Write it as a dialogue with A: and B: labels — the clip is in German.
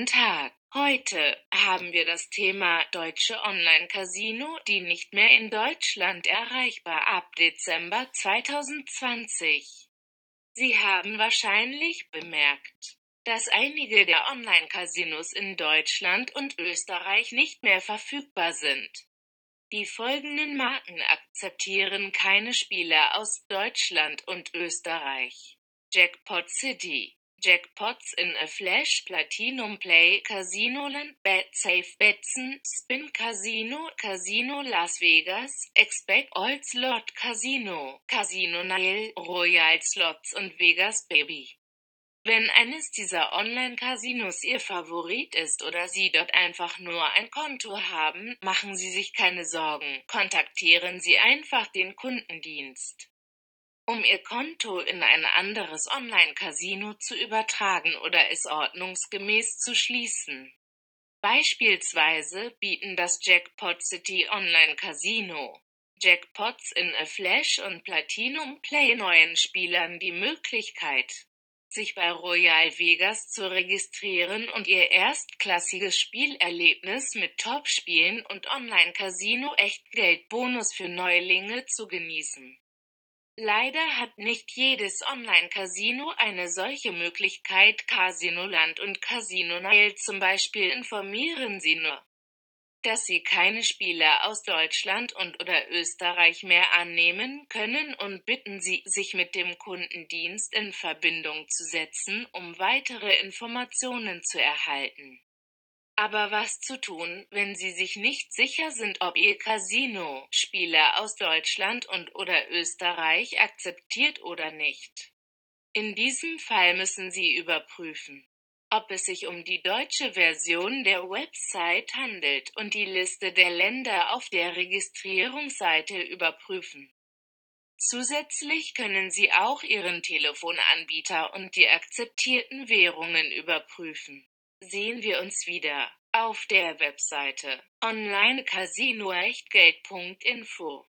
A: Guten Tag. Heute haben wir das Thema deutsche Online-Casino, die nicht mehr in Deutschland erreichbar ab Dezember 2020. Sie haben wahrscheinlich bemerkt, dass einige der Online-Casinos in Deutschland und Österreich nicht mehr verfügbar sind. Die folgenden Marken akzeptieren keine Spieler aus Deutschland und Österreich. Jackpot City Jackpots in a Flash Platinum Play Casino Land BetSafe Betson Spin Casino Casino Las Vegas Expect All Slot Casino Casino Nile Royal Slots und Vegas Baby. Wenn eines dieser Online-Casinos Ihr Favorit ist oder Sie dort einfach nur ein Konto haben, machen Sie sich keine Sorgen, kontaktieren Sie einfach den Kundendienst um ihr Konto in ein anderes Online-Casino zu übertragen oder es ordnungsgemäß zu schließen. Beispielsweise bieten das Jackpot City Online Casino Jackpots in a Flash und Platinum Play neuen Spielern die Möglichkeit, sich bei Royal Vegas zu registrieren und ihr erstklassiges Spielerlebnis mit Top-Spielen und Online-Casino-Echtgeld-Bonus für Neulinge zu genießen. Leider hat nicht jedes Online-Casino eine solche Möglichkeit Casinoland und Casino Nile zum Beispiel informieren Sie nur, dass Sie keine Spieler aus Deutschland und/oder Österreich mehr annehmen können und bitten Sie, sich mit dem Kundendienst in Verbindung zu setzen, um weitere Informationen zu erhalten aber was zu tun, wenn Sie sich nicht sicher sind, ob Ihr Casino Spieler aus Deutschland und/oder Österreich akzeptiert oder nicht? In diesem Fall müssen Sie überprüfen, ob es sich um die deutsche Version der Website handelt und die Liste der Länder auf der Registrierungsseite überprüfen. Zusätzlich können Sie auch Ihren Telefonanbieter und die akzeptierten Währungen überprüfen sehen wir uns wieder auf der Webseite onlinecasinoechtgeld.info